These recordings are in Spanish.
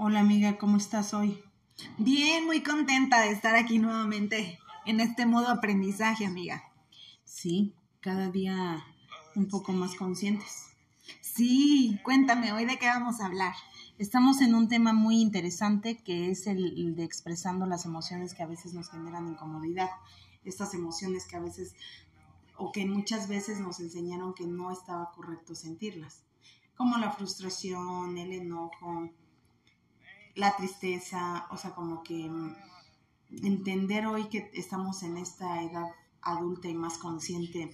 Hola amiga, ¿cómo estás hoy? Bien, muy contenta de estar aquí nuevamente en este modo aprendizaje, amiga. Sí, cada día un poco más conscientes. Sí, cuéntame, hoy de qué vamos a hablar. Estamos en un tema muy interesante que es el de expresando las emociones que a veces nos generan incomodidad. Estas emociones que a veces o que muchas veces nos enseñaron que no estaba correcto sentirlas, como la frustración, el enojo, la tristeza, o sea, como que mm, entender hoy que estamos en esta edad adulta y más consciente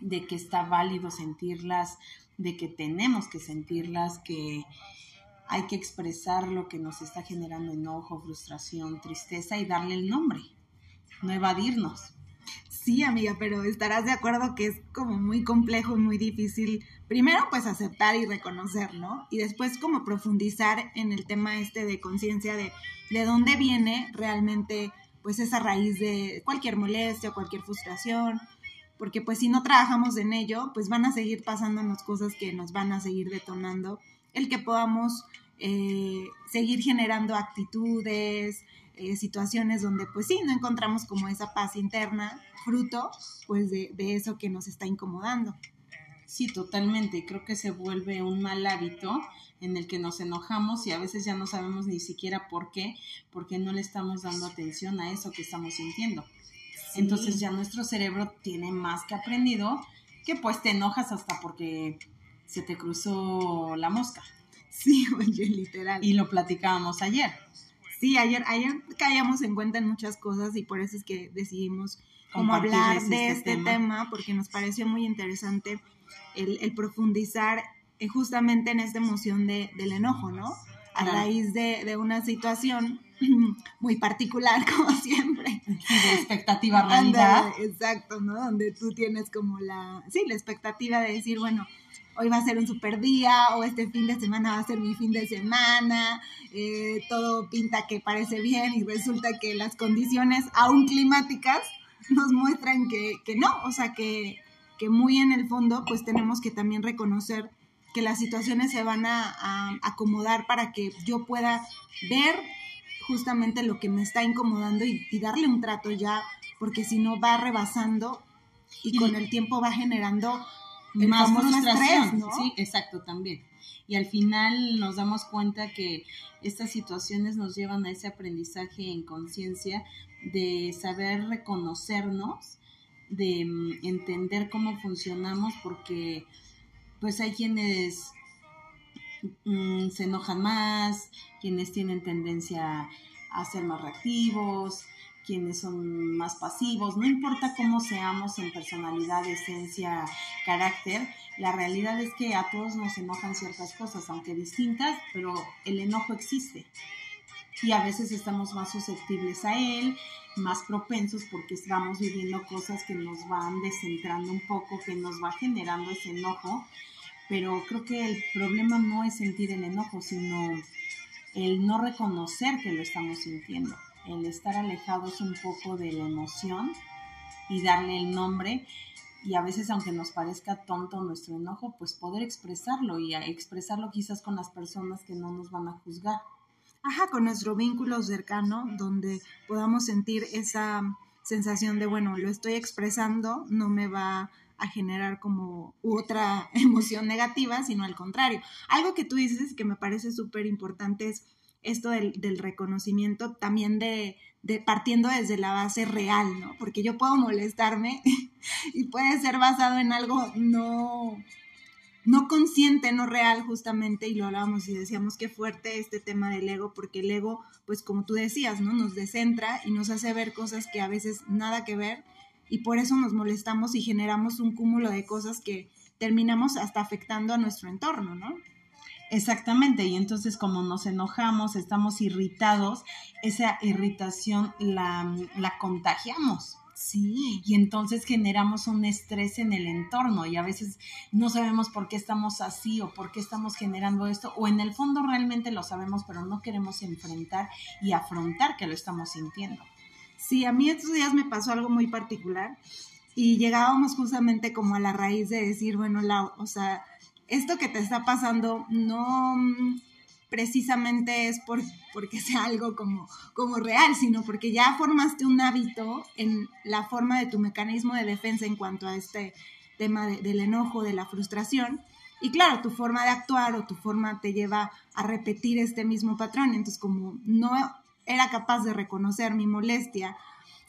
de que está válido sentirlas, de que tenemos que sentirlas, que hay que expresar lo que nos está generando enojo, frustración, tristeza y darle el nombre, no evadirnos. Sí, amiga, pero estarás de acuerdo que es como muy complejo muy difícil, primero pues aceptar y reconocer, ¿no? Y después como profundizar en el tema este de conciencia de de dónde viene realmente pues esa raíz de cualquier molestia, cualquier frustración, porque pues si no trabajamos en ello, pues van a seguir pasándonos cosas que nos van a seguir detonando, el que podamos eh, seguir generando actitudes, eh, situaciones donde pues sí, no encontramos como esa paz interna, fruto pues de, de eso que nos está incomodando. Sí, totalmente. Creo que se vuelve un mal hábito en el que nos enojamos y a veces ya no sabemos ni siquiera por qué, porque no le estamos dando atención a eso que estamos sintiendo. Entonces ya nuestro cerebro tiene más que aprendido que pues te enojas hasta porque se te cruzó la mosca. Sí, oye, literal. Y lo platicábamos ayer. Sí, ayer, ayer caíamos en cuenta en muchas cosas y por eso es que decidimos como hablar de este, tema. porque nos pareció muy interesante el, profundizar eh, justamente en esta emoción de, del enojo, ¿no? A raíz de, de, una situación muy particular, como siempre. de expectativa realidad. exacto, ¿no? Donde tú tienes como la, sí, la expectativa de decir, bueno, hoy va a ser un super día o este fin de semana va a ser mi fin de semana, eh, todo pinta que parece bien y resulta que las condiciones aún climáticas nos muestran que, que no, o sea que, que, muy en el fondo pues tenemos que también reconocer que las situaciones se van a, acomodar para que yo pueda ver justamente lo que me está incomodando y, y darle un trato ya, porque si no va rebasando y con el tiempo va generando más frustración. ¿no? Sí, exacto, también. Y al final nos damos cuenta que estas situaciones nos llevan a ese aprendizaje en conciencia de saber reconocernos, de mm, entender cómo funcionamos, porque pues hay quienes mm, se enojan más, quienes tienen tendencia a ser más reactivos, quienes son más pasivos, no importa cómo seamos en personalidad, esencia, carácter, la realidad es que a todos nos enojan ciertas cosas, aunque distintas, pero el enojo existe. Y a veces estamos más susceptibles a él, más propensos porque estamos viviendo cosas que nos van descentrando un poco, que nos va generando ese enojo. Pero creo que el problema no es sentir el enojo, sino el no reconocer que lo estamos sintiendo el estar alejados un poco de la emoción y darle el nombre y a veces aunque nos parezca tonto nuestro enojo, pues poder expresarlo y expresarlo quizás con las personas que no nos van a juzgar. Ajá, con nuestro vínculo cercano, donde podamos sentir esa sensación de, bueno, lo estoy expresando, no me va a generar como otra emoción negativa, sino al contrario. Algo que tú dices que me parece súper importante es esto del, reconocimiento también de, de, partiendo desde la base real, ¿no? Porque yo puedo molestarme y puede ser basado en algo no, no consciente, no real justamente, y lo hablábamos y decíamos qué fuerte este tema del ego, porque el ego, pues como tú decías, ¿no? Nos descentra y nos hace ver cosas que a veces nada que ver, y por eso nos molestamos y generamos un cúmulo de cosas que terminamos hasta afectando a nuestro entorno, ¿no? Exactamente, y entonces como nos enojamos, estamos irritados, esa irritación la, la contagiamos. Sí. Y entonces generamos un estrés en el entorno y a veces no sabemos por qué estamos así o por qué estamos generando esto o en el fondo realmente lo sabemos pero no queremos enfrentar y afrontar que lo estamos sintiendo. Sí, a mí estos días me pasó algo muy particular y llegábamos justamente como a la raíz de decir, bueno, o sea, esto que te está pasando no, precisamente es por, porque sea algo como, como real, sino porque ya formaste un hábito en la forma de tu mecanismo de defensa en cuanto a este tema del enojo, de la frustración. Y claro, tu forma de actuar o tu forma te lleva a repetir este mismo patrón. Entonces, como no era capaz de reconocer mi molestia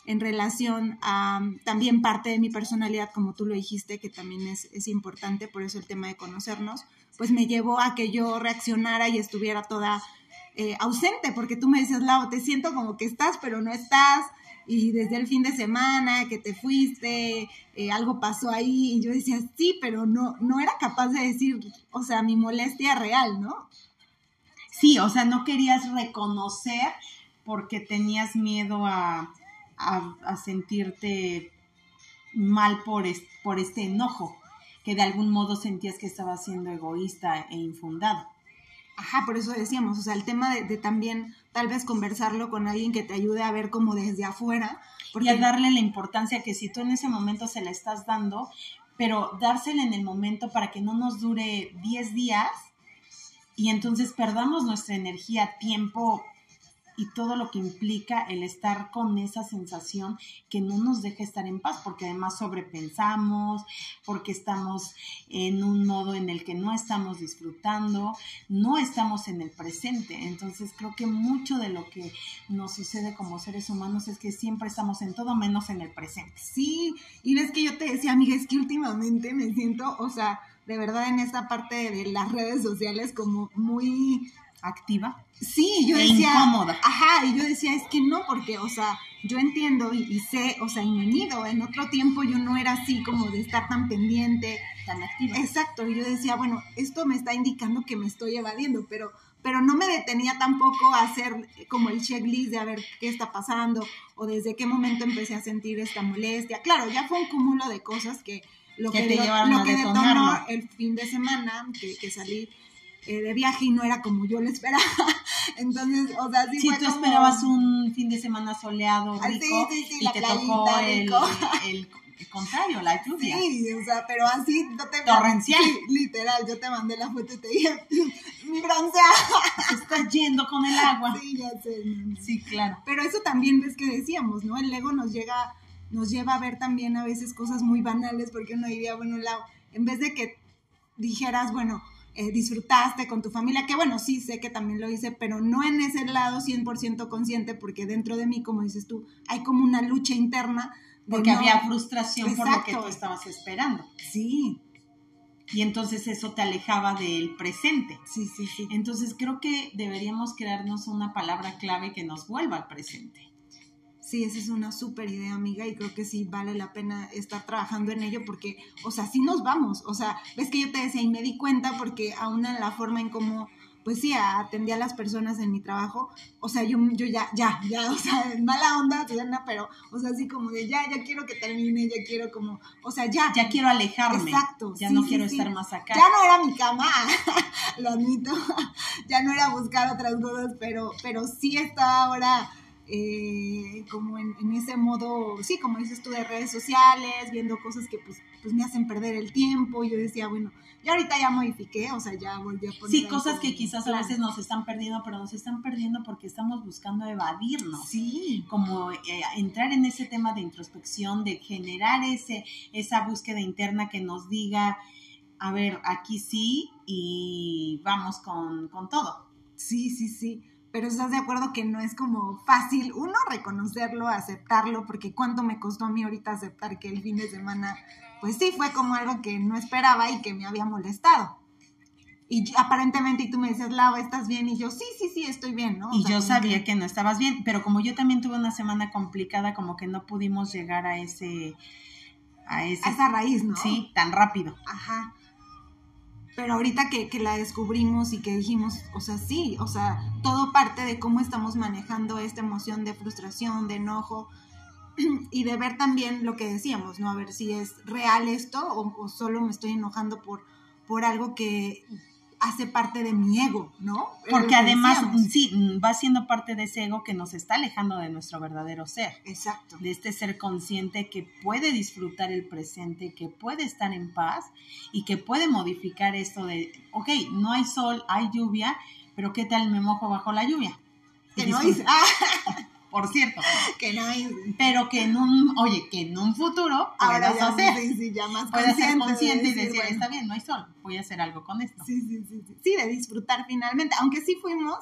en relación a también parte de mi personalidad, como tú lo dijiste, que también es, es importante, por eso el tema de conocernos, pues me llevó a que yo reaccionara y estuviera toda eh, ausente, porque tú me decías, Lau, te siento como que estás, pero no estás, y desde el fin de semana que te fuiste, eh, algo pasó ahí, y yo decía, sí, pero no, no era capaz de decir, o sea, mi molestia real, ¿no? Sí, o sea, no querías reconocer porque tenías miedo a, a, sentirte mal por, por este enojo, que de algún modo sentías que estaba siendo egoísta e infundado. Ajá, por eso decíamos, o sea, el tema de, también tal vez conversarlo con alguien que te ayude a ver como desde afuera. Porque... Y a darle la importancia que si tú en ese momento se la estás dando, pero dársela en el momento para que no nos dure 10 días y entonces perdamos nuestra energía, tiempo y todo lo que implica el estar con esa sensación que no nos deja estar en paz, porque además sobrepensamos, porque estamos en un modo en el que no estamos disfrutando, no estamos en el presente. Entonces creo que mucho de lo que nos sucede como seres humanos es que siempre estamos en todo menos en el presente. Sí, y ves que yo te decía, amiga, es que últimamente me siento, o sea, de verdad en esta parte de las redes sociales como muy activa. Sí, yo e decía. Incómoda. Ajá, y yo decía, es que no, porque, o sea, yo entiendo y, sé, o sea, y me mido. En otro tiempo yo no era así como de estar tan pendiente, tan activa. Exacto, y yo decía, bueno, esto me está indicando que me estoy evadiendo, pero, pero no me detenía tampoco a hacer como el checklist de a ver qué está pasando o desde qué momento empecé a sentir esta molestia. Claro, ya fue un cúmulo de cosas que lo que, te lo, que detonó el fin de semana que, que salí eh, de viaje y no era como yo lo esperaba. Entonces, o sea, sí Si tú esperabas un fin de semana soleado, ah, rico, y te tocó el, el, contrario, la lluvia. Sí, o sea, pero así no te Torrencial. literal, yo te mandé la foto y te dije, mi bronceada. Se está yendo con el agua. Sí, ya sé. Sí, claro. Pero eso también ves que decíamos, ¿no? El ego nos llega, nos lleva a ver también a veces cosas muy banales, porque uno diría, bueno, en vez de que dijeras, bueno, eh, disfrutaste con tu familia, que bueno, sí sé que también lo hice, pero no en ese lado 100% consciente, porque dentro de mí, como dices tú, hay como una lucha interna. porque había frustración por lo que tú estabas esperando. Sí. Y entonces eso te alejaba del presente. Sí, sí, sí. Entonces creo que deberíamos crearnos una palabra clave que nos vuelva al presente. Sí, esa es una súper idea, amiga, y creo que sí vale la pena estar trabajando en ello porque, o sea, sí nos vamos. O sea, ves que yo te decía y me di cuenta porque aún en la forma en cómo, pues sí, atendía a las personas en mi trabajo, o sea, yo, yo ya, ya, ya, o sea, mala onda, pero, o sea, así como de ya, ya quiero que termine, ya quiero como, o sea, ya. Ya quiero alejarme. Exacto. Ya no quiero estar más acá. Ya no era mi cama, lo admito, ya no era buscar otras cosas, pero, pero sí está ahora eh, como en, ese modo, sí, como dices tú, de redes sociales, viendo cosas que pues, pues me hacen perder el tiempo. Y yo decía, bueno, ya ahorita ya modifiqué, o sea, ya volví a poner. Sí, cosas que quizás a veces nos están perdiendo, pero nos están perdiendo porque estamos buscando evadirnos. Sí. Como eh, entrar en ese tema de introspección, de generar ese, esa búsqueda interna que nos diga, a ver, aquí sí y vamos con, con todo. Sí, sí, sí pero estás de acuerdo que no es como fácil, uno, reconocerlo, aceptarlo, porque cuánto me costó a mí ahorita aceptar que el fin de semana, pues sí, fue como algo que no esperaba y que me había molestado. Y aparentemente, y tú me dices, Lau, ¿estás bien? Y yo, sí, sí, sí, estoy bien, ¿no? y yo sabía que... no estabas bien, pero como yo también tuve una semana complicada, como que no pudimos llegar a ese... A, ese, a esa raíz, ¿no? Sí, tan rápido. Ajá pero ahorita que, la descubrimos y que dijimos, o sea, sí, o sea, todo parte de cómo estamos manejando esta emoción de frustración, de enojo, y de ver también lo que decíamos, ¿no? A ver si es real esto o, o solo me estoy enojando por, por algo que hace parte de mi ego, ¿no? Porque además, sí, va siendo parte de ese ego que nos está alejando de nuestro verdadero ser. Exacto. De este ser consciente que puede disfrutar el presente, que puede estar en paz y que puede modificar esto de, ok, no hay sol, hay lluvia, pero ¿qué tal me mojo bajo la lluvia? Que no. Ah. Por cierto. que no hice. Pero que en un, oye, que en un futuro Ahora ya, hacer. sí, sí, ya más Puedes ser consciente de consciente y decir, decir, bueno, está bien, no hay sol, voy a hacer algo con esto. Sí, sí, sí, sí. Sí, de disfrutar finalmente. Aunque sí fuimos,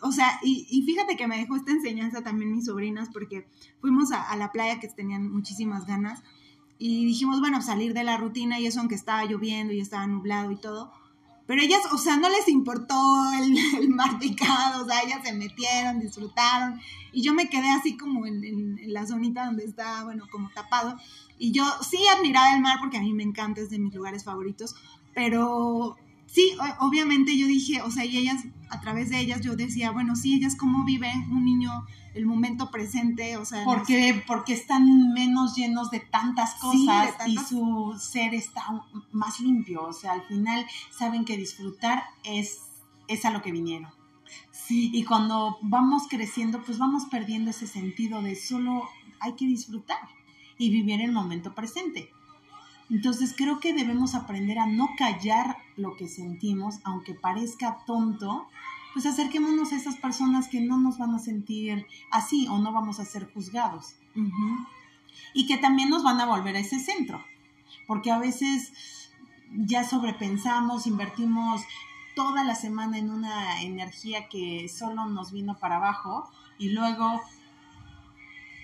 o sea, y, y fíjate que me dejó esta enseñanza también mis sobrinas, porque fuimos a, a la playa que tenían muchísimas ganas y dijimos, bueno, salir de la rutina y eso, aunque estaba lloviendo y estaba nublado y todo. Pero ellas, o sea, no les importó el, el mar picado, o sea, ellas se metieron, disfrutaron. Y yo me quedé así como en la zonita donde está, bueno, como tapado. Y yo sí admiraba el mar porque a mí me encanta, es de mis lugares favoritos. Pero sí, obviamente yo dije, o sea, y ellas, a través de ellas yo decía, bueno, sí, ellas cómo viven un niño el momento presente, o sea, Porque, porque están menos llenos de tantas Sí, de cosas y su ser está más limpio. O sea, al final saben que disfrutar es, es a lo que vinieron. sí, Y cuando vamos creciendo, pues vamos perdiendo ese sentido de solo hay que disfrutar y vivir el momento presente. Entonces creo que debemos aprender a no callar lo que sentimos, aunque parezca tonto, pues acerquémonos a esas personas que no nos van a sentir así o no vamos a ser juzgados. Y que también nos van a volver a ese centro, porque a veces ya sobrepensamos, invertimos toda la semana en una energía que solo nos vino para abajo y luego,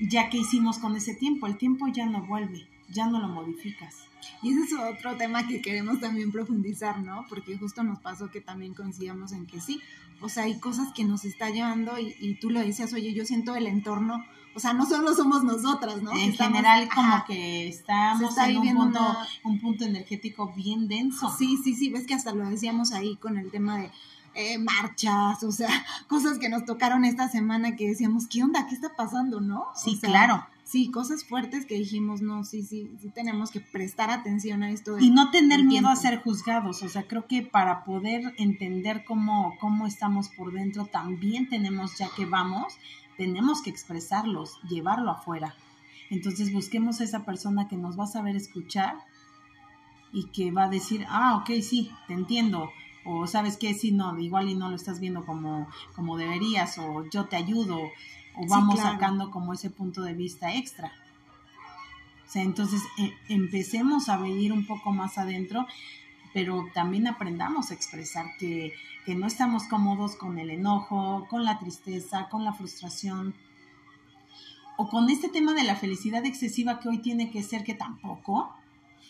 ya que hicimos con ese tiempo, el tiempo ya no vuelve, ya no lo modificas. Y ese es otro tema que queremos también profundizar, ¿no? Porque justo nos pasó que también coincidíamos en que sí, o sea, hay cosas que nos está llevando y, y tú lo decías, oye, yo siento el entorno, o sea, no solo somos nosotras, ¿no? en Estamos- general, como ajá. que estamos está en un punto, una- un punto energético bien denso. Sí, sí, sí, ves que hasta lo decíamos ahí con el tema de eh, marchas, o sea, cosas que nos tocaron esta semana que decíamos, ¿qué onda? ¿Qué está pasando, no? O Sí, sea, claro. Sí, cosas fuertes que dijimos, no, sí, sí, sí tenemos que prestar atención a esto. Y no tener miedo a ser juzgados. O sea, creo que para poder entender cómo, cómo estamos por dentro, también tenemos, ya que vamos, tenemos que expresarlos, llevarlo afuera. Entonces busquemos esa persona que nos va a saber escuchar y que va a decir, ah, ok, sí, te entiendo. O sabes qué, sí, no, igual y no lo estás viendo como, como deberías, o yo te ayudo, o Sí, vamos claro. sacando como ese punto de vista extra. O sea, entonces eh, empecemos a venir un poco más adentro, pero también aprendamos a expresar que, que no estamos cómodos con el enojo, con la tristeza, con la frustración, o con este tema de la felicidad excesiva que hoy tiene que ser que tampoco.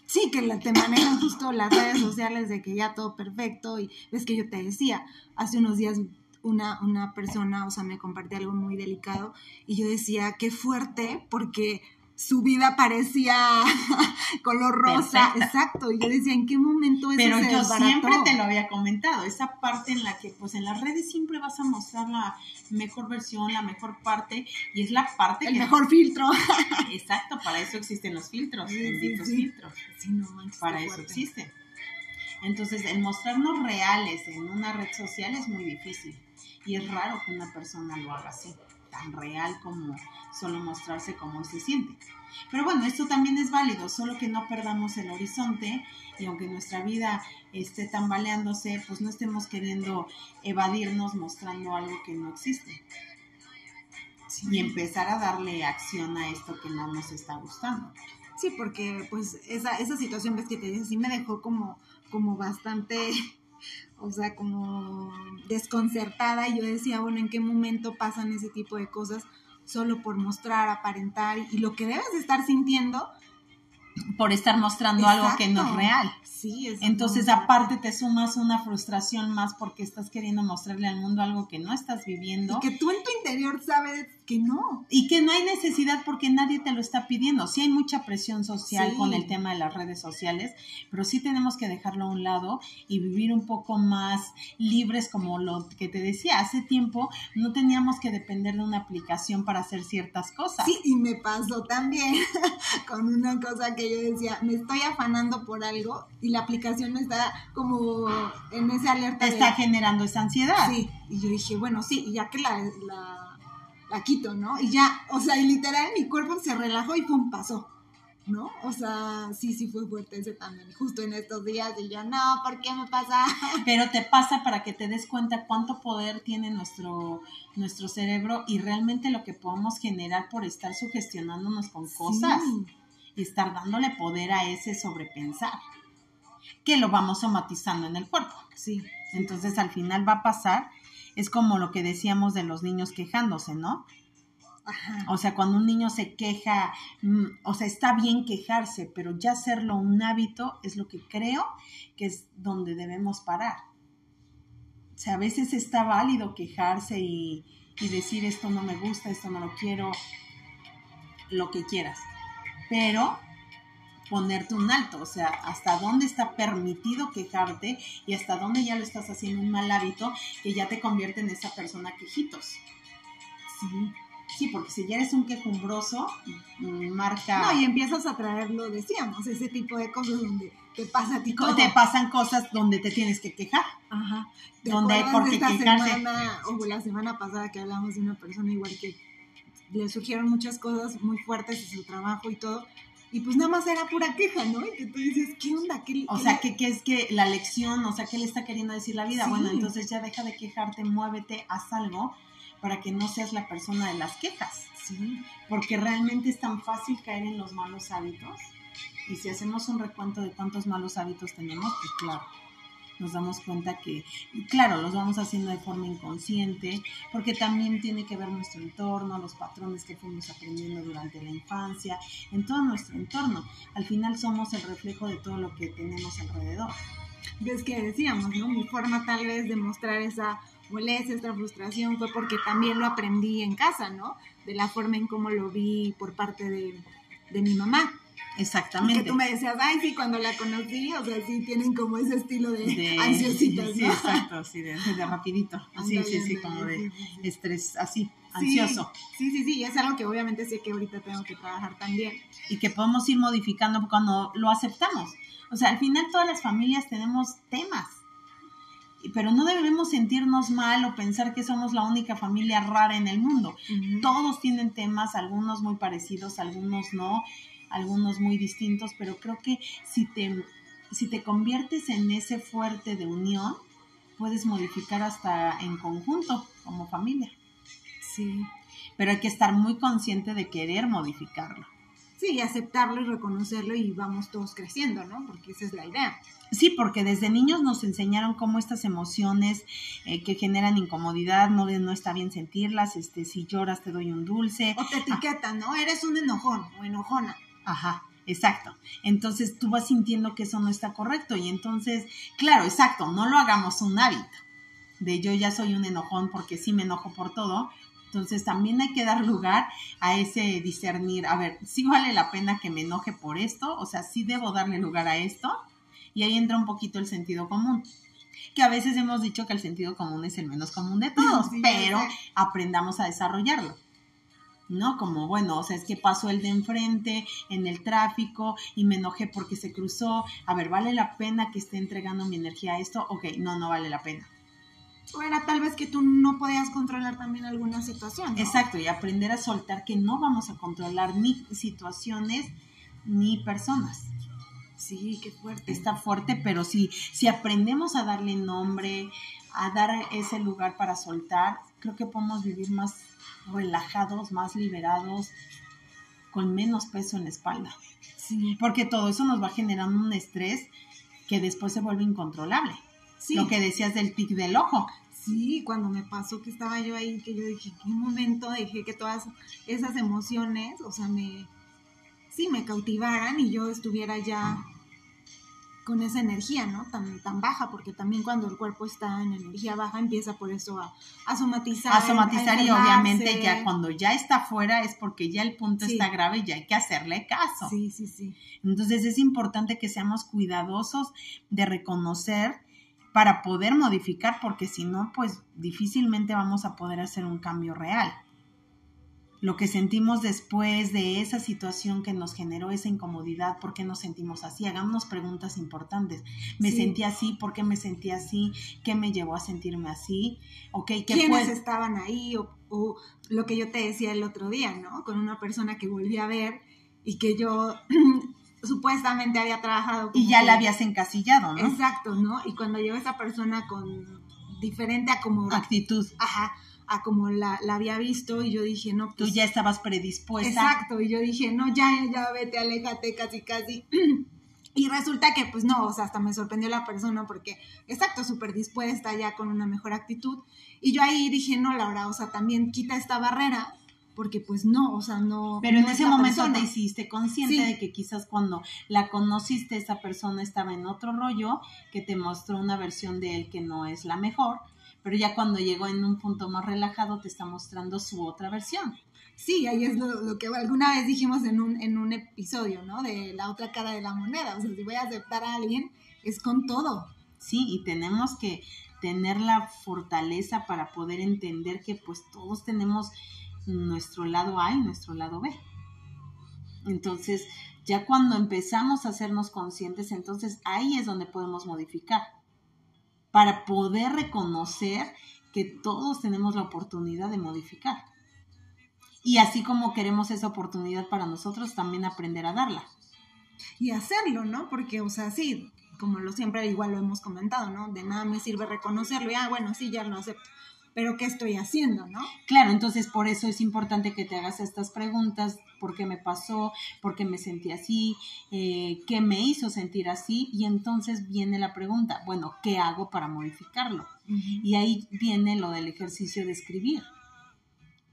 Sí, que la- te manejan justo las redes sociales de que ya todo perfecto y ves que yo te decía, hace unos días una, una persona, o sea, me compartió algo muy delicado y yo decía, qué fuerte, porque su vida parecía color rosa, Perfecta. exacto, y yo decía, ¿en qué momento eso Pero se yo desbarató? siempre te lo había comentado, esa parte en la que pues en las redes siempre vas a mostrar la mejor versión, la mejor parte, y es la parte El que... mejor filtro. Exacto, para eso existen los filtros, Sí, sí, benditos sí. filtros. No manches, para eso fuerte. existen. Entonces, el mostrarnos reales en una red social es muy difícil. Y es raro que una persona lo haga así, tan real como solo mostrarse como se siente. Pero bueno, esto también es válido, solo que no perdamos el horizonte y aunque nuestra vida esté tambaleándose, pues no estemos queriendo evadirnos mostrando algo que no existe. Y empezar a darle acción a esto que no nos está gustando. Sí, porque pues esa, esa situación, ves que te dice, sí me dejó como, como bastante, o sea, como desconcertada y yo decía, bueno, ¿en qué momento pasan ese tipo de cosas solo por mostrar, aparentar y lo que debes de estar sintiendo? Por estar mostrando algo que no es real. Sí, es Entonces, aparte, te sumas una frustración más porque estás queriendo mostrarle al mundo algo que no estás viviendo Y que tú en tu interior sabes que no. y que no hay necesidad porque nadie te lo está pidiendo. Sí hay mucha presión social Sí. con el tema de las redes sociales, pero sí tenemos que dejarlo a un lado y vivir un poco más libres como lo que te decía. Hace tiempo no teníamos que depender de una aplicación para hacer ciertas cosas. Sí, y me pasó también con una cosa que yo decía, me estoy afanando por algo y la aplicación me está como en ese alerta. De- está generando esa ansiedad. Sí, y yo dije, bueno, sí, y ya que la, la, la quito, ¿no? Y ya, o sea, y literal mi cuerpo se relajó y pum, pasó. ¿no? O sea, sí, sí fue fuerte ese también, justo en estos días y yo, no, ¿por qué me pasa? Pero te pasa para que te des cuenta cuánto poder tiene nuestro, nuestro cerebro y realmente lo que podemos generar por estar sugestionándonos con cosas y estar dándole poder a ese sobrepensar, que lo vamos somatizando en el cuerpo. Sí. Entonces al final va a pasar, es como lo que decíamos de los niños quejándose, ¿no? O sea, cuando un niño se queja, mm, o sea, está bien quejarse, pero ya hacerlo un hábito es lo que creo que es donde debemos parar. O sea, a veces está válido quejarse y, y decir esto no me gusta, esto no lo quiero, lo que quieras. Pero ponerte un alto, o sea, hasta dónde está permitido quejarte y hasta dónde ya lo estás haciendo un mal hábito que ya te convierte en esa persona quejitos. Sí. Sí, porque si ya eres un quejumbroso, mm, marca... No, y empiezas a traerlo, decíamos, ese tipo de cosas donde te pasa a ti todo. Te pasan cosas donde te tienes que quejar. Ajá. ¿Te Donde hay por qué quejarse? semana, o la semana pasada que hablamos de una persona igual que le surgieron muchas cosas muy fuertes en su trabajo y todo, y pues nada más era pura queja, ¿no? Y que tú dices, ¿qué onda? ¿Qué, O qué sea, le- ¿qué, qué es que la lección? O sea, ¿qué le está queriendo decir la vida? Sí. Bueno, entonces ya deja de quejarte, muévete, haz algo para que no seas la persona de las quejas. Sí, Porque realmente es tan fácil caer en los malos hábitos. Y si hacemos un recuento de cuántos malos hábitos tenemos, pues claro, nos damos cuenta que, claro, los vamos haciendo de forma inconsciente, porque también tiene que ver nuestro entorno, los patrones que fuimos aprendiendo durante la infancia, en todo nuestro entorno. Al final somos el reflejo de todo lo que tenemos alrededor. es que decíamos, ¿no? Mi forma tal vez de mostrar esa molestia, esta frustración fue porque también lo aprendí en casa, ¿no? De la forma en cómo lo vi por parte de, de mi mamá. Y Exactamente. que tú me decías, ay, sí, cuando la conocí, o sea, sí tienen como ese estilo de, de ansiositas, sí, exacto, sí, de, de rapidito. Sí, Ándale, sí, sí, como de estrés, así, Sí, ansioso. Sí, sí, sí, y es algo que obviamente sé que ahorita tengo que trabajar también. y que podemos ir modificando cuando lo aceptamos. O sea, al final todas las familias tenemos temas, pero no debemos sentirnos mal o pensar que somos la única familia rara en el mundo. Todos tienen temas, algunos muy parecidos, algunos no, algunos muy distintos, pero creo que si te, si te conviertes en ese fuerte de unión, puedes modificar hasta en conjunto como familia. Sí. Pero hay que estar muy consciente de querer modificarlo. Sí, aceptarlo y reconocerlo y vamos todos creciendo, ¿no? Porque esa es la idea. Sí, porque desde niños nos enseñaron cómo estas emociones eh, que generan incomodidad, no, no está bien sentirlas, este, si lloras te doy un dulce. O te etiquetan, ¿no? Eres un enojón o enojona. Ajá, exacto. Entonces tú vas sintiendo que eso no está correcto y entonces, claro, exacto, no lo hagamos un hábito de yo ya soy un enojón porque sí me enojo por todo. Entonces también hay que dar lugar a ese discernir, a ver, sí vale la pena que me enoje por esto, o sea, sí debo darle lugar a esto. Y ahí entra un poquito el sentido común. Que a veces hemos dicho que el sentido común es el menos común de todos, Sí, pero aprendamos a desarrollarlo. ¿No? Como, bueno, o sea, es que pasó el de enfrente en el tráfico y me enojé porque se cruzó. A ver, ¿vale la pena que esté entregando mi energía a esto? Ok, no, no vale la pena. O era tal vez que tú no podías controlar también alguna situación. ¿no? Exacto, y aprender a soltar que no vamos a controlar ni situaciones ni personas. Sí, qué fuerte. Está fuerte, pero si, si aprendemos a darle nombre, a dar ese lugar para soltar, creo que podemos vivir más relajados, más liberados, con menos peso en la espalda. Sí, Porque todo eso nos va generando un estrés que después se vuelve incontrolable. sí. Lo que decías del tic del ojo. Sí, cuando me pasó que estaba yo ahí, que yo dije, ¿qué momento dejé que todas esas emociones, o sea, me, sí, me cautivaran y yo estuviera ya con esa energía, ¿no? Tan, tan baja, porque también cuando el cuerpo está en energía baja empieza por eso a, a somatizar. A somatizar y obviamente ya cuando ya está fuera es porque ya el punto Sí. está grave y ya hay que hacerle caso. Sí, sí, sí. Entonces es importante que seamos cuidadosos de reconocer para poder modificar, porque si no, pues difícilmente vamos a poder hacer un cambio real. Lo que sentimos después de esa situación que nos generó esa incomodidad, ¿por qué nos sentimos así? Hagámonos preguntas importantes. ¿Me Sí. sentí así? ¿Por qué me sentí así? ¿Qué me llevó a sentirme así? Ok, ¿qué quiénes puede- estaban ahí o, o lo que yo te decía el otro día, ¿no? Con una persona que volví a ver y que yo supuestamente había trabajado. y ya la habías encasillado, ¿no? Exacto, ¿no? Y cuando llegó esa persona con diferente a como... Actitud. Ajá, a como la, la había visto y yo dije, no, Tú pues ya estabas predispuesta. Exacto, y yo dije, no, ya, ya, ya, vete, aléjate, casi, casi. Y resulta que, pues no, o sea, hasta me sorprendió la persona porque, exacto, súper dispuesta, ya con una mejor actitud. Y yo ahí dije, no, Laura, o sea, también quita esta barrera, porque pues no, o sea, no. Pero en no ese esta momento persona. te hiciste consciente Sí. de que quizás cuando la conociste esa persona estaba en otro rollo, que te mostró una versión de él que no es la mejor, pero ya cuando llegó en un punto más relajado te está mostrando su otra versión. Sí, ahí es lo, lo que alguna vez dijimos en un, en un episodio, ¿no? De la otra cara de la moneda. O sea, si voy a aceptar a alguien, es con todo. Sí, y tenemos que tener la fortaleza para poder entender que pues todos tenemos nuestro lado A y nuestro lado B. Entonces, ya cuando empezamos a hacernos conscientes, entonces ahí es donde podemos modificar para poder reconocer que todos tenemos la oportunidad de modificar. Y así como queremos esa oportunidad para nosotros, también aprender a darla. y hacerlo, ¿no? Porque, o sea, sí, como lo siempre igual lo hemos comentado, ¿no? De nada me sirve reconocerlo y, ah, bueno, sí, ya lo acepto. Pero ¿qué estoy haciendo, no? Claro, entonces por eso es importante que te hagas estas preguntas, por qué me pasó, por qué me sentí así, eh, qué me hizo sentir así, y entonces viene la pregunta, bueno, ¿qué hago para modificarlo? Y ahí viene lo del ejercicio de escribir.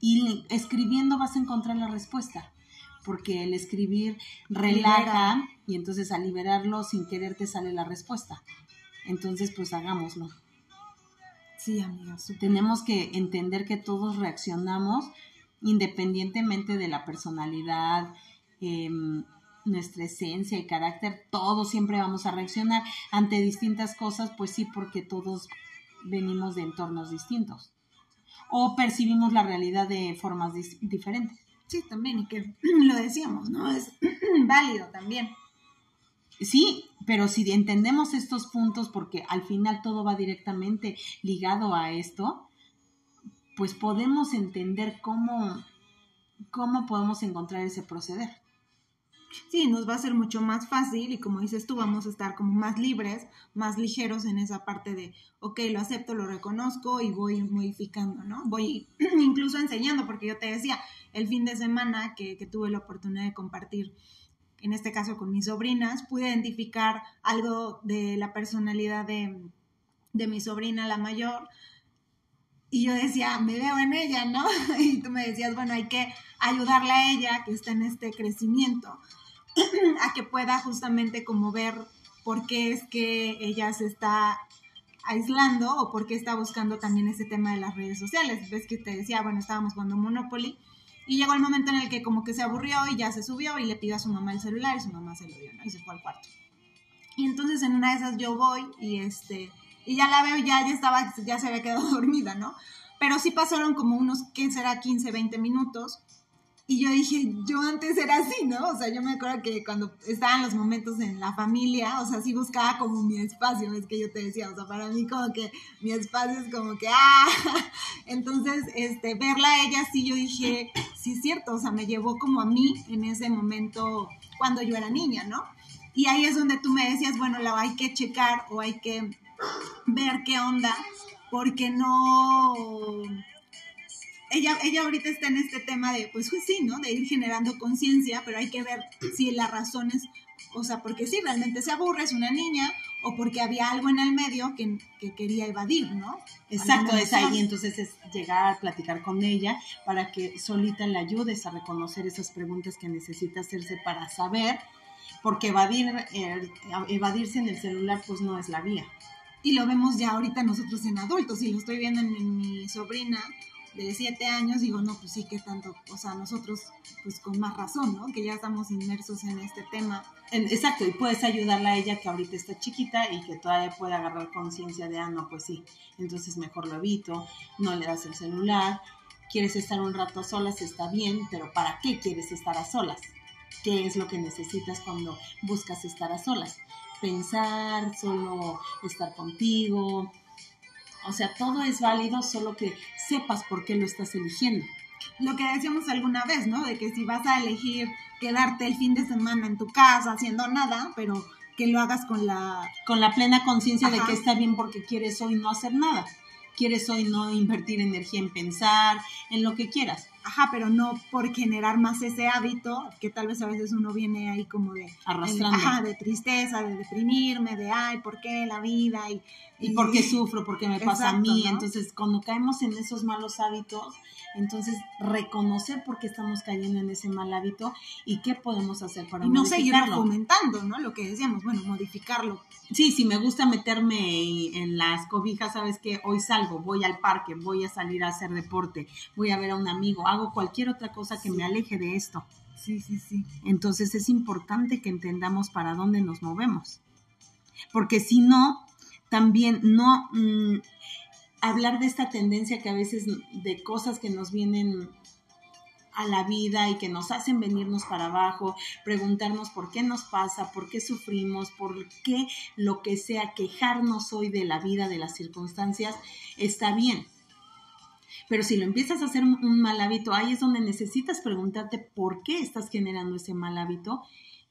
Y escribiendo vas a encontrar la respuesta, porque el escribir relaja Libera. y entonces al liberarlo sin querer te sale la respuesta. Entonces pues hagámoslo. Sí, amiga, súper. Tenemos que entender que todos reaccionamos independientemente de la personalidad, em, nuestra esencia y carácter, todos siempre vamos a reaccionar ante distintas cosas, pues sí, porque todos venimos de entornos distintos o percibimos la realidad de formas diferentes. Sí, también, y que lo decíamos, ¿no? Es válido también. Sí, pero si entendemos estos puntos, porque al final todo va directamente ligado a esto, pues podemos entender cómo, cómo podemos encontrar ese proceder. Sí, nos va a ser mucho más fácil y como dices tú, vamos a estar como más libres, más ligeros en esa parte de, ok, lo acepto, lo reconozco y voy modificando, ¿no? Voy incluso enseñando, porque yo te decía, el fin de semana que, que tuve la oportunidad de compartir, en este caso con mis sobrinas, pude identificar algo de la personalidad de, de mi sobrina, la mayor, y yo decía, me veo en ella, ¿no? Y tú me decías, bueno, hay que ayudarle a ella que está en este crecimiento, a que pueda justamente como ver por qué es que ella se está aislando o por qué está buscando también ese tema de las redes sociales. Ves que te decía, bueno, estábamos jugando Monopoly y llegó el momento en el que como que se aburrió y ya se subió y le pidió a su mamá el celular y su mamá se lo dio, ¿no? Y se fue al cuarto. Y entonces en una de esas yo voy y este y ya la veo, ya, ya estaba, ya se había quedado dormida, ¿no? Pero sí pasaron como unos, ¿qué será? 15, 20 minutos. Y yo dije, yo antes era así, ¿no? O sea, yo me acuerdo que cuando estaban los momentos en la familia, o sea, sí buscaba como mi espacio, es que yo te decía, o sea, para mí como que mi espacio es como que, ah, entonces, este, verla a ella, sí, yo dije, sí es cierto, o sea, me llevó como a mí en ese momento cuando yo era niña, ¿no? Y ahí es donde tú me decías, bueno, la hay que checar o hay que ver qué onda, porque no... Ella, ella ahorita está en este tema de, pues, pues sí, ¿no? De ir generando conciencia, pero hay que ver si las razones, o sea, porque sí, realmente se aburre, es una niña, o porque había algo en el medio que, que quería evadir, ¿no? Exacto, es ahí, entonces es llegar a platicar con ella para que solita le ayudes a reconocer esas preguntas que necesita hacerse para saber, porque evadir, eh, evadirse en el celular pues no es la vía. Y lo vemos ya ahorita nosotros en adultos, y lo estoy viendo en, en mi sobrina de siete años, digo, no, pues sí que tanto, o sea, nosotros pues con más razón, ¿no? Que ya estamos inmersos en este tema. Exacto, y puedes ayudarla a ella que ahorita está chiquita y que todavía puede agarrar conciencia de, ah, no, pues sí, entonces mejor lo evito, no le das el celular, quieres estar un rato solas, está bien, pero ¿para qué quieres estar a solas? ¿Qué es lo que necesitas cuando buscas estar a solas? Pensar, solo estar contigo, O sea, todo es válido, solo que sepas por qué lo estás eligiendo. Lo que decíamos alguna vez, ¿no? De que si vas a elegir quedarte el fin de semana en tu casa haciendo nada, pero que lo hagas con la... Con la plena conciencia de que está bien porque quieres hoy no hacer nada. Quieres hoy no invertir energía en pensar, en lo que quieras. Ajá, pero no por generar más ese hábito, que tal vez a veces uno viene ahí como de... Arrastrando. ajá, de tristeza, de deprimirme, de, ay, ¿por qué la vida? Y, y, por qué sufro, por qué me pasa a mí. Entonces, cuando caemos en esos malos hábitos, entonces reconocer por qué estamos cayendo en ese mal hábito y qué podemos hacer para y no seguirlo fomentando, ¿no? Lo que decíamos, bueno, modificarlo. Sí, si me gusta meterme en las cobijas, sabes que hoy salgo, voy al parque, voy a salir a hacer deporte, voy a ver a un amigo, hago cualquier otra cosa que me aleje de esto. Sí, sí, sí. Entonces es importante que entendamos para dónde nos movemos. Porque si no, también no mm, hablar de esta tendencia que a veces de cosas que nos vienen a la vida y que nos hacen venirnos para abajo, preguntarnos por qué nos pasa, por qué sufrimos, por qué lo que sea, quejarnos hoy de la vida, de las circunstancias, está bien. Pero si lo empiezas a hacer un mal hábito, ahí es donde necesitas preguntarte por qué estás generando ese mal hábito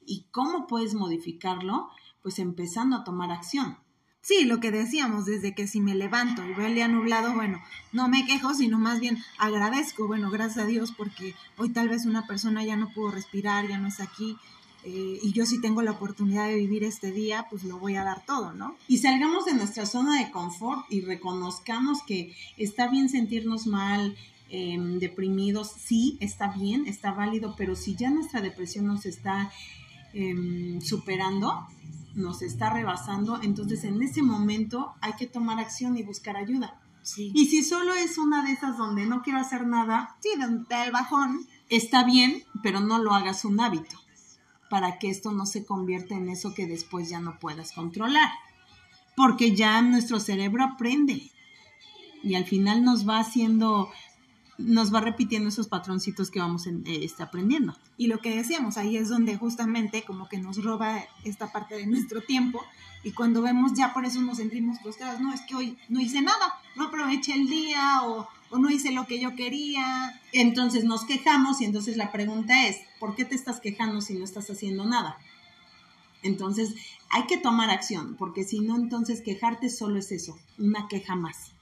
y cómo puedes modificarlo, pues empezando a tomar acción. Sí, lo que decíamos, desde que si me levanto y veo el día nublado, bueno, no me quejo, sino más bien agradezco, bueno, gracias a Dios, porque hoy tal vez una persona ya no pudo respirar, ya no está aquí, eh, y yo si tengo la oportunidad de vivir este día, pues lo voy a dar todo, ¿no? Y salgamos de nuestra zona de confort y reconozcamos que está bien sentirnos mal, em, deprimidos, sí, está bien, está válido, pero si ya nuestra depresión nos está em, superando, nos está rebasando, entonces en ese momento hay que tomar acción y buscar ayuda. Y si solo es una de esas donde no quiero hacer nada, sí, donde el bajón, está bien, pero no lo hagas un hábito para que esto no se convierta en eso que después ya no puedas controlar. Porque ya nuestro cerebro aprende y al final nos va haciendo nos va repitiendo esos patroncitos que vamos en, eh, este, aprendiendo. Y lo que decíamos, ahí es donde justamente como que nos roba esta parte de nuestro tiempo y cuando vemos ya por eso nos sentimos frustrados, no, es que hoy no hice nada, no aproveché el día o, o no hice lo que yo quería. Entonces nos quejamos y entonces la pregunta es, ¿por qué te estás quejando si no estás haciendo nada? Entonces hay que tomar acción, porque si no, entonces quejarte solo es eso, una queja más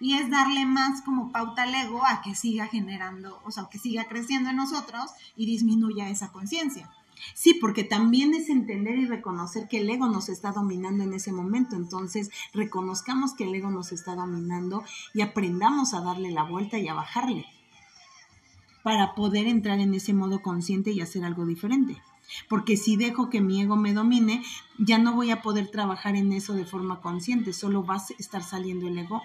y es darle más como pauta al ego a que siga generando, o sea, que siga creciendo en nosotros y disminuya esa conciencia. Sí, porque también es entender y reconocer que el ego nos está dominando en ese momento. Entonces, reconozcamos que el ego nos está dominando y aprendamos a darle la vuelta y a bajarle para poder entrar en ese modo consciente y hacer algo diferente. Porque si dejo que mi ego me domine, ya no voy a poder trabajar en eso de forma consciente, solo va a estar saliendo el ego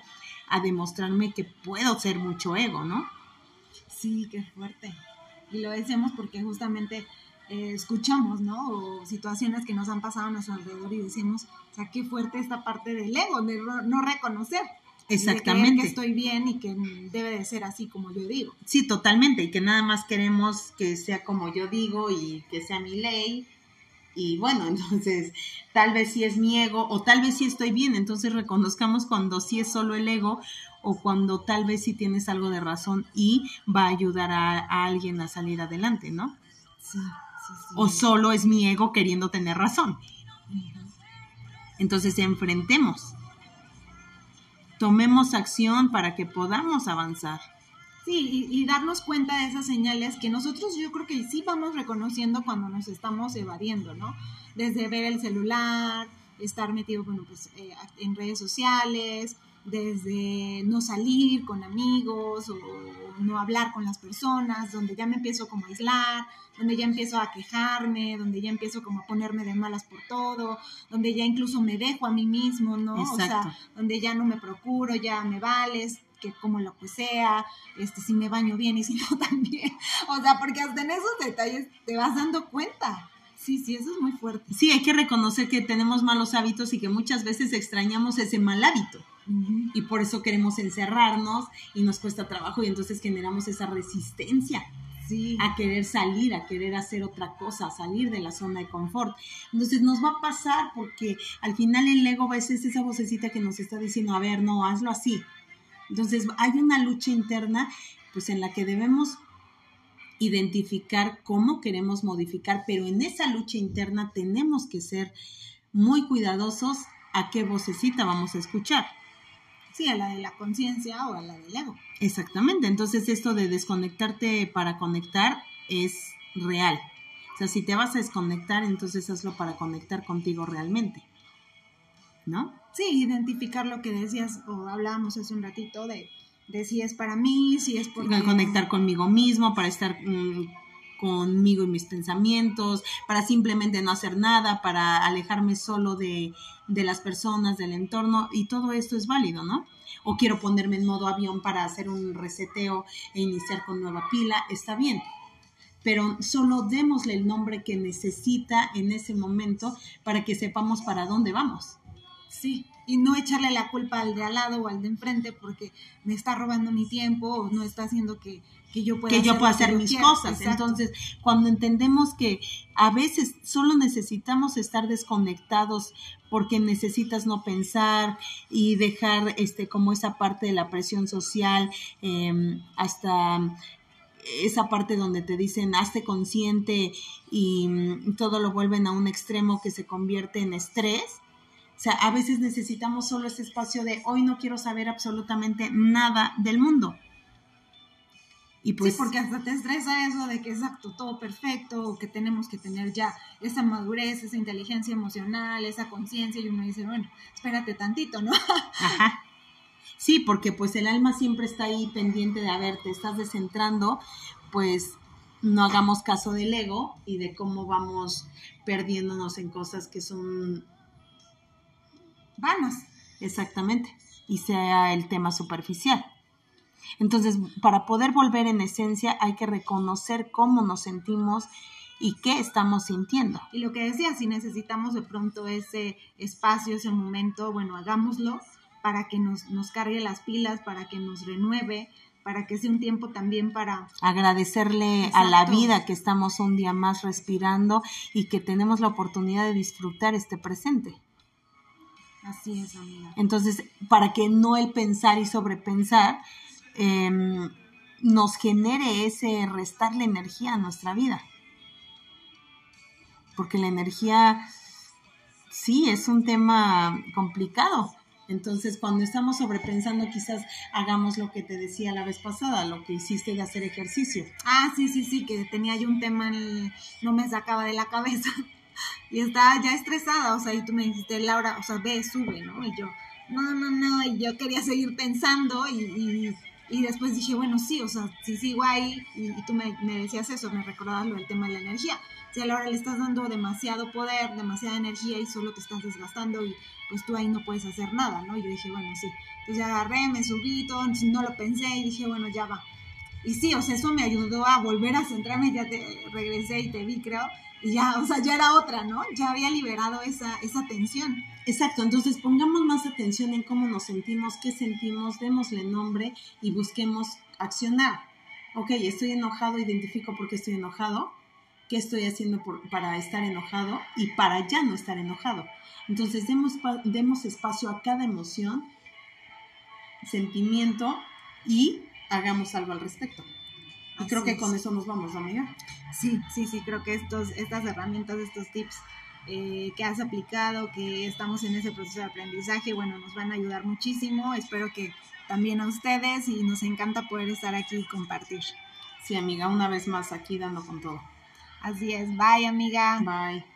a demostrarme que puedo ser mucho ego, ¿no? Sí, qué fuerte. Y lo decimos porque justamente eh, escuchamos, ¿no? O situaciones que nos han pasado a nuestro alrededor y decimos, o sea, qué fuerte esta parte del ego, de no reconocer. Exactamente. De que estoy bien y que debe de ser así como yo digo. Sí, totalmente. Y que nada más queremos que sea como yo digo y que sea mi ley y bueno, entonces tal vez sí es mi ego o tal vez sí estoy bien, entonces reconozcamos cuando sí es solo el ego o cuando tal vez sí tienes algo de razón y va a ayudar a, alguien a salir adelante, ¿no? Sí, sí, sí. O solo es mi ego queriendo tener razón. Entonces enfrentemos, tomemos acción para que podamos avanzar. Sí, y, darnos cuenta de esas señales que nosotros yo creo que sí vamos reconociendo cuando nos estamos evadiendo, ¿no? Desde ver el celular, estar metido, bueno, pues eh, en redes sociales, desde no salir con amigos o no hablar con las personas, donde ya me empiezo como a aislar, donde ya empiezo a quejarme, donde ya empiezo como a ponerme de malas por todo, donde ya incluso me dejo a mí mismo, ¿no? O sea, donde ya no me procuro, ya me vales, que como lo que sea, este, si me baño bien y si no también. O sea, porque hasta en esos detalles te vas dando cuenta. Sí, sí, eso es muy fuerte. Sí, hay que reconocer que tenemos malos hábitos y que muchas veces extrañamos ese mal hábito. Y por eso queremos encerrarnos y nos cuesta trabajo y entonces generamos esa resistencia. a querer salir, a querer hacer otra cosa, a salir de la zona de confort. Entonces nos va a pasar porque al final el ego a veces es esa vocecita que nos está diciendo, a ver, no, hazlo así. Entonces hay una lucha interna pues en la que debemos identificar cómo queremos modificar, pero en esa lucha interna tenemos que ser muy cuidadosos a qué vocecita vamos a escuchar. Sí, a la de la conciencia o a la del ego. Exactamente, entonces esto de desconectarte para conectar es real. O sea, si te vas a desconectar, entonces hazlo para conectar contigo realmente. ¿No? Sí, identificar lo que decías o hablábamos hace un ratito de, de si es para mí, si es por... Conectar conmigo mismo, para estar mm, conmigo y mis pensamientos, para simplemente no hacer nada, para alejarme solo de, de las personas, del entorno, y todo esto es válido, ¿no? O quiero ponerme en modo avión para hacer un reseteo e iniciar con nueva pila, está bien. Pero solo démosle el nombre que necesita en ese momento para que sepamos para dónde vamos. Sí, y no echarle la culpa al de al lado o al de enfrente porque me está robando mi tiempo o no está haciendo que que yo pueda que hacer, yo pueda hacer mis cosas. Entonces, cuando entendemos que a veces solo necesitamos estar desconectados porque necesitas no pensar y dejar este como esa parte de la presión social em, hasta esa parte donde te dicen hazte consciente y mm, todo lo vuelven a un extremo que se convierte en estrés. O sea, a veces necesitamos solo ese espacio de hoy no quiero saber absolutamente nada del mundo y pues, sí, porque hasta te estresa eso de que es exacto, todo perfecto, o que tenemos que tener ya esa madurez, esa inteligencia emocional, esa conciencia, y uno dice, bueno, espérate tantito, ¿no? Ajá. Sí, porque pues el alma siempre está ahí pendiente de, a ver, te estás descentrando, pues no hagamos caso del ego y de cómo vamos perdiéndonos en cosas que son vanas. Exactamente, y sea el tema superficial. Entonces, para poder volver en esencia hay que reconocer cómo nos sentimos y qué estamos sintiendo. Y lo que decía, si necesitamos de pronto ese espacio, ese momento, bueno, hagámoslo para que nos, nos cargue las pilas, para que nos renueve, para que sea un tiempo también para agradecerle a la vida que estamos un día más respirando y que tenemos la oportunidad de disfrutar este presente. Así es, amiga. Entonces, para que no el pensar y sobrepensar Em, nos genere ese restarle energía a nuestra vida. Porque la energía sí es un tema complicado. Entonces, cuando estamos sobrepensando, quizás hagamos lo que te decía la vez pasada, lo que hiciste de hacer ejercicio. Ah, sí, sí, sí, que tenía yo un tema, no me sacaba de la cabeza y estaba ya estresada, o sea, y tú me dijiste, Laura, o sea, ve, sube, ¿no? Y yo, no, no, no, y yo quería seguir pensando y y después dije, bueno, sí, o sea, si sigo ahí, y, tú me, decías eso, me recordabas lo del tema de la energía. Si a la hora le estás dando demasiado poder, demasiada energía y solo te estás desgastando y pues tú ahí no puedes hacer nada, ¿no? Y yo dije, bueno, sí. Entonces ya agarré, me subí, todo, no lo pensé y dije, bueno, ya va. Y sí, o sea, eso me ayudó a volver a centrarme, ya te regresé y te vi, creo. Ya, o sea, ya era otra, ¿no? Ya había liberado esa, esa tensión. Exacto, entonces pongamos más atención en cómo nos sentimos, qué sentimos, démosle nombre y busquemos accionar. Ok, estoy enojado, identifico por qué estoy enojado, qué estoy haciendo para estar enojado y para ya no estar enojado. Entonces demos, demos espacio a cada emoción, sentimiento y hagamos algo al respecto. Y creo que con eso nos vamos, amiga. Sí, sí, sí, creo que estos, estas herramientas, estos tips eh, que has aplicado, que estamos en ese proceso de aprendizaje, bueno, nos van a ayudar muchísimo. Espero que también a ustedes y nos encanta poder estar aquí y compartir. Sí, amiga, una vez más aquí dando con todo. Así es, bye amiga. Bye.